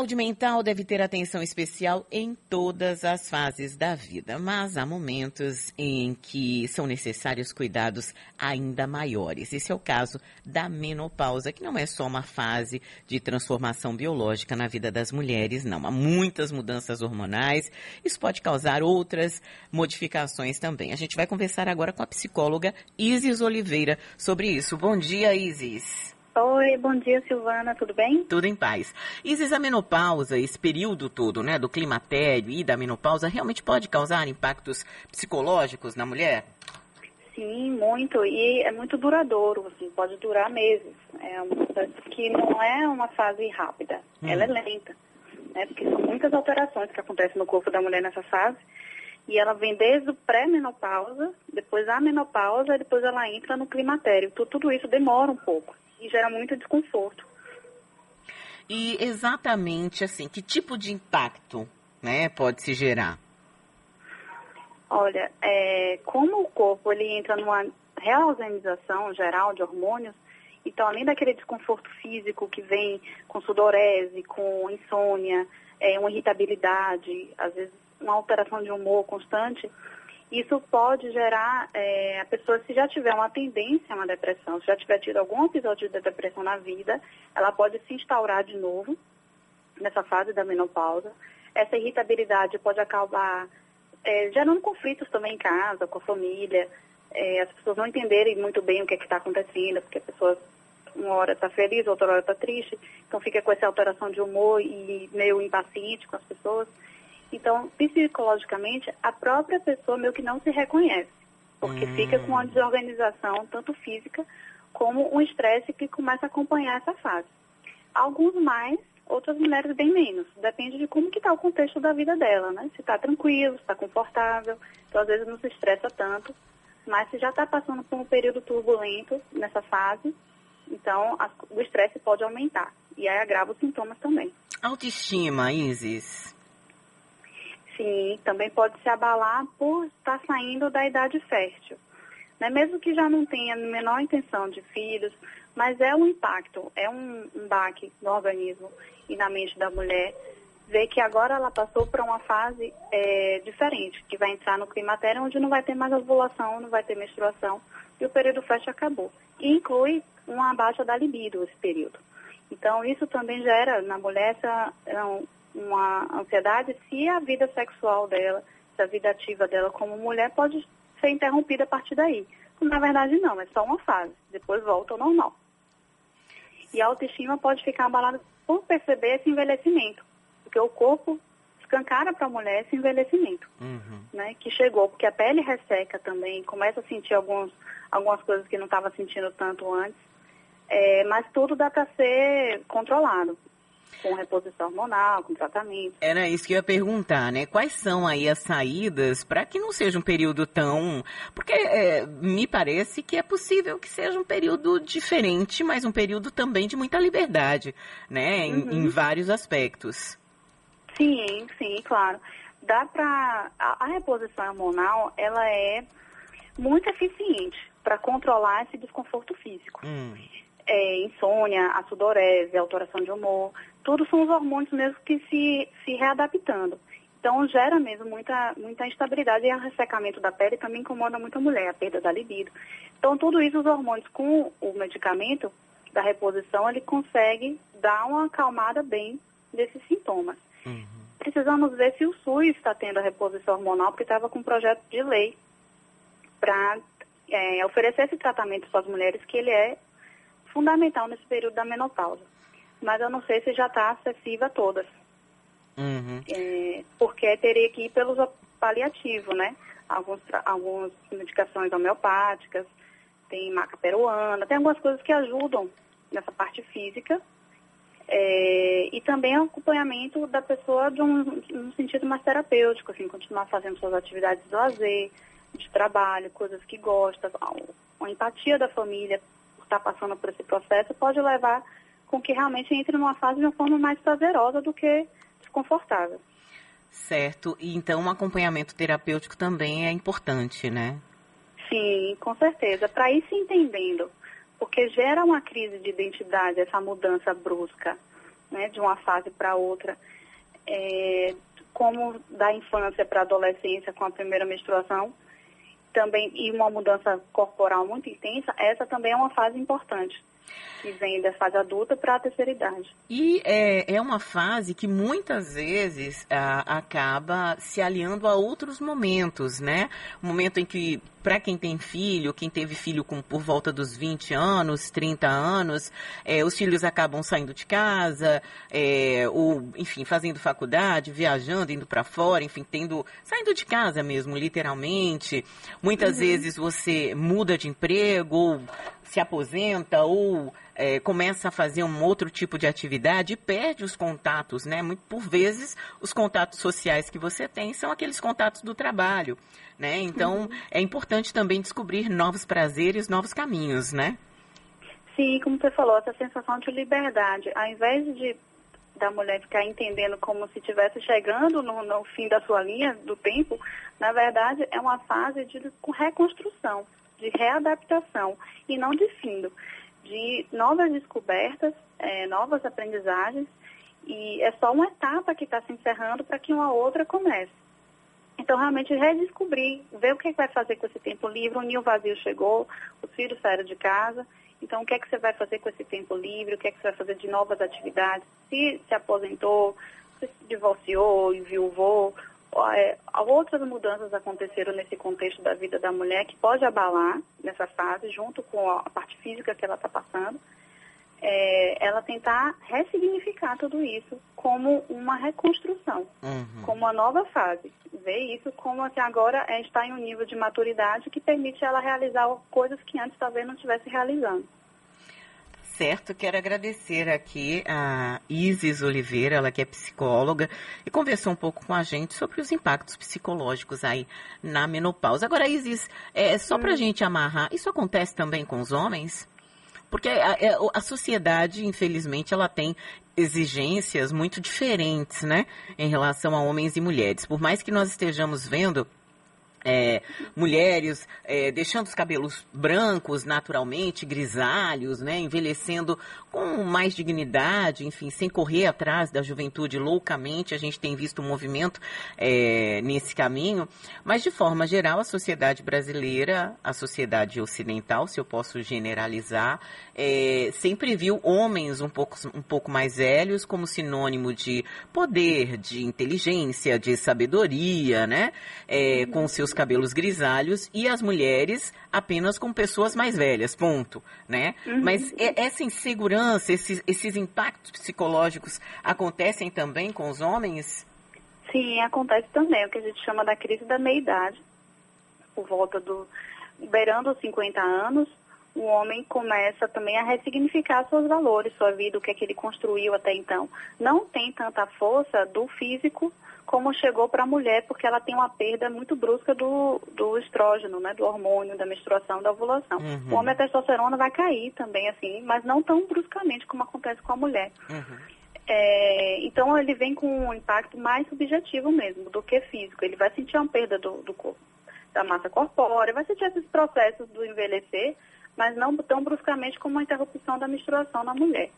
Saúde mental deve ter atenção especial em todas as fases da vida, mas há momentos em que são necessários cuidados ainda maiores. Esse é o caso da menopausa, que não é só uma fase de transformação biológica na vida das mulheres, não. Há muitas mudanças hormonais. Isso pode causar outras modificações também. A gente vai conversar agora com a psicóloga Isis Oliveira sobre isso. Bom dia, Isis. Oi, bom dia, Silvana, tudo bem? Tudo em paz. Isis, a menopausa, esse período todo, né, do climatério e da menopausa, realmente pode causar impactos psicológicos na mulher? Sim, muito. E é muito duradouro, assim, pode durar meses. É uma que não é uma fase rápida, hum. ela é lenta. Né, porque são muitas alterações que acontecem no corpo da mulher nessa fase. E ela vem desde o pré-menopausa, depois a menopausa, e depois ela entra no climatério. Tudo, tudo isso demora um pouco e gera muito desconforto. E exatamente assim, que tipo de impacto né, pode se gerar? Olha, é, como o corpo ele entra numa reorganização geral de hormônios, então além daquele desconforto físico que vem com sudorese, com insônia, é, uma irritabilidade, às vezes uma alteração de humor constante, isso pode gerar, é, a pessoa, se já tiver uma tendência a uma depressão, se já tiver tido algum episódio de depressão na vida, ela pode se instaurar de novo nessa fase da menopausa. Essa irritabilidade pode acabar é, gerando conflitos também em casa, com a família, é, as pessoas não entenderem muito bem o que é está acontecendo, porque a pessoa uma hora está feliz, outra hora está triste, então fica com essa alteração de humor e meio impaciente com as pessoas. Então, psicologicamente, a própria pessoa meio que não se reconhece, porque hum. fica com uma desorganização, tanto física, como um estresse que começa a acompanhar essa fase. Alguns mais, outras mulheres bem menos. Depende de como que está o contexto da vida dela, né? Se está tranquilo, se está confortável, então às vezes não se estressa tanto. Mas se já está passando por um período turbulento nessa fase, então a, o estresse pode aumentar. E aí agrava os sintomas também. Autoestima, Isis. Sim, também pode se abalar por estar saindo da idade fértil. Né? Mesmo que já não tenha a menor intenção de filhos, mas é um impacto, é um, um baque no organismo e na mente da mulher ver que agora ela passou para uma fase é, diferente, que vai entrar no climatério, onde não vai ter mais ovulação, não vai ter menstruação, e o período fértil acabou. E inclui uma baixa da libido esse período. Então, isso também gera na mulher essa, uma ansiedade se a vida sexual dela, se a vida ativa dela como mulher pode ser interrompida a partir daí. Na verdade, não, é só uma fase, depois volta ao normal. E a autoestima pode ficar abalada por perceber esse envelhecimento, porque o corpo escancara para a mulher esse envelhecimento, uhum. né, que chegou, porque a pele resseca também, começa a sentir alguns, algumas coisas que não estava sentindo tanto antes, é, mas tudo dá para ser controlado com reposição hormonal, com tratamento. Era isso que eu ia perguntar, né? Quais são aí as saídas para que não seja um período tão. Porque é, me parece que é possível que seja um período diferente, mas um período também de muita liberdade, né? Em, uhum. em vários aspectos. Sim, sim, claro. Dá para. A, a reposição hormonal, ela é muito eficiente para controlar esse desconforto físico. Hum. É, insônia, a sudorese, alteração de humor, tudo são os hormônios mesmo que se, se readaptando. Então gera mesmo muita, muita instabilidade e o ressecamento da pele também incomoda muito a mulher, a perda da libido. Então tudo isso os hormônios com o medicamento da reposição, ele consegue dar uma acalmada bem desses sintomas. Uhum. Precisamos ver se o SUS está tendo a reposição hormonal, porque estava com um projeto de lei para é, oferecer esse tratamento para as mulheres, que ele é fundamental nesse período da menopausa mas eu não sei se já está acessível a todas. Uhum. É, porque teria que ir pelos paliativos, né? Alguns, algumas medicações homeopáticas, tem maca peruana, tem algumas coisas que ajudam nessa parte física. É, e também o acompanhamento da pessoa de um, um sentido mais terapêutico, assim, continuar fazendo suas atividades de lazer, de trabalho, coisas que gosta, a empatia da família estar passando por esse processo pode levar com que realmente entre numa fase de uma forma mais prazerosa do que desconfortável. Certo. E então um acompanhamento terapêutico também é importante, né? Sim, com certeza. Para ir se entendendo, porque gera uma crise de identidade, essa mudança brusca, né, de uma fase para outra. É, como da infância para a adolescência com a primeira menstruação, também e uma mudança corporal muito intensa, essa também é uma fase importante que vem da fase adulta para a terceira idade. E é, é uma fase que muitas vezes a, acaba se aliando a outros momentos, né? O momento em que, para quem tem filho, quem teve filho com, por volta dos 20 anos, 30 anos, é, os filhos acabam saindo de casa, é, ou, enfim, fazendo faculdade, viajando, indo para fora, enfim, tendo, saindo de casa mesmo, literalmente. Muitas uhum. vezes você muda de emprego, ou se aposenta, ou é, começa a fazer um outro tipo de atividade e perde os contatos, né? Muito, por vezes, os contatos sociais que você tem são aqueles contatos do trabalho, né? Então, uhum. é importante também descobrir novos prazeres, novos caminhos, né? Sim, como você falou, essa sensação de liberdade. Ao invés de da mulher ficar entendendo como se estivesse chegando no, no, fim da sua linha do tempo, na verdade é uma fase de reconstrução, de readaptação e não de fim de novas descobertas, é, novas aprendizagens, e é só uma etapa que está se encerrando para que uma outra comece. Então, realmente, redescobrir, ver o que, é vai fazer com esse tempo livre. O ninho vazio chegou, os filhos saíram de casa. Então, o que é que você vai fazer com esse tempo livre? O que é que você vai fazer de novas atividades? Se se aposentou, se divorciou, enviuvou, é, outras mudanças aconteceram nesse contexto da vida da mulher que pode abalar nessa fase, junto com a parte física que ela está passando, é, ela tentar ressignificar tudo isso como uma reconstrução, uhum. como uma nova fase. Ver isso como assim, agora é, está em um nível de maturidade que permite ela realizar coisas que antes talvez não estivesse realizando certo, quero agradecer aqui a Isis Oliveira, ela que é psicóloga, e conversou um pouco com a gente sobre os impactos psicológicos aí na menopausa. Agora, Isis, é, só para a hum. gente amarrar, isso acontece também com os homens? Porque a, é, a, sociedade, infelizmente, ela tem exigências muito diferentes, né, em relação a homens e mulheres. Por mais que nós estejamos vendo é, mulheres é, deixando os cabelos brancos naturalmente, grisalhos, né, envelhecendo com mais dignidade, enfim, sem correr atrás da juventude loucamente. A gente tem visto um movimento é, nesse caminho, mas de forma geral, a sociedade brasileira, a sociedade ocidental, se eu posso generalizar, é, sempre viu homens um pouco, um pouco mais velhos como sinônimo de poder, de inteligência, de sabedoria, né, é, com seus cabelos grisalhos, e as mulheres apenas com pessoas mais velhas, ponto, né? Uhum. Mas essa insegurança, esses, esses impactos psicológicos acontecem também com os homens? Sim, acontece também, o que a gente chama da crise da meia-idade. Por volta do, beirando os 50 anos, o homem começa também a ressignificar seus valores, sua vida, o que é que ele construiu até então. Não tem tanta força do físico como chegou para a mulher, porque ela tem uma perda muito brusca do, do estrógeno, né, do hormônio, da menstruação, da ovulação. Uhum. O homem a testosterona vai cair também, assim, mas não tão bruscamente como acontece com a mulher. Uhum. É, então ele vem com um impacto mais subjetivo mesmo do que físico. Ele vai sentir uma perda do, do corpo, da massa corpórea, vai sentir esses processos do envelhecer, mas não tão bruscamente como a interrupção da menstruação na mulher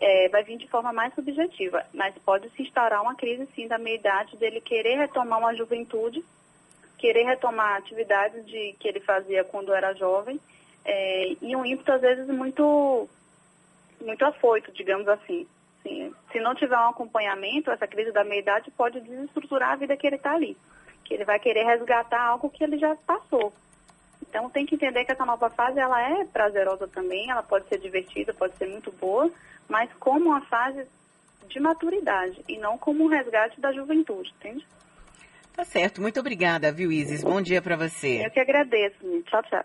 é, vai vir de forma mais subjetiva, mas pode se instaurar uma crise, sim, da meia-idade, dele querer retomar uma juventude, querer retomar atividades de, que ele fazia quando era jovem, é, e um ímpeto, às vezes, muito, muito afoito, digamos assim. Sim, se não tiver um acompanhamento, essa crise da meia-idade pode desestruturar a vida que ele está ali, que ele vai querer resgatar algo que ele já passou. Então tem que entender que essa nova fase ela é prazerosa também, ela pode ser divertida, pode ser muito boa, mas como uma fase de maturidade e não como um resgate da juventude, entende? Tá certo. Muito obrigada, viu, Isis? Bom dia para você. Eu que agradeço. Tchau, tchau.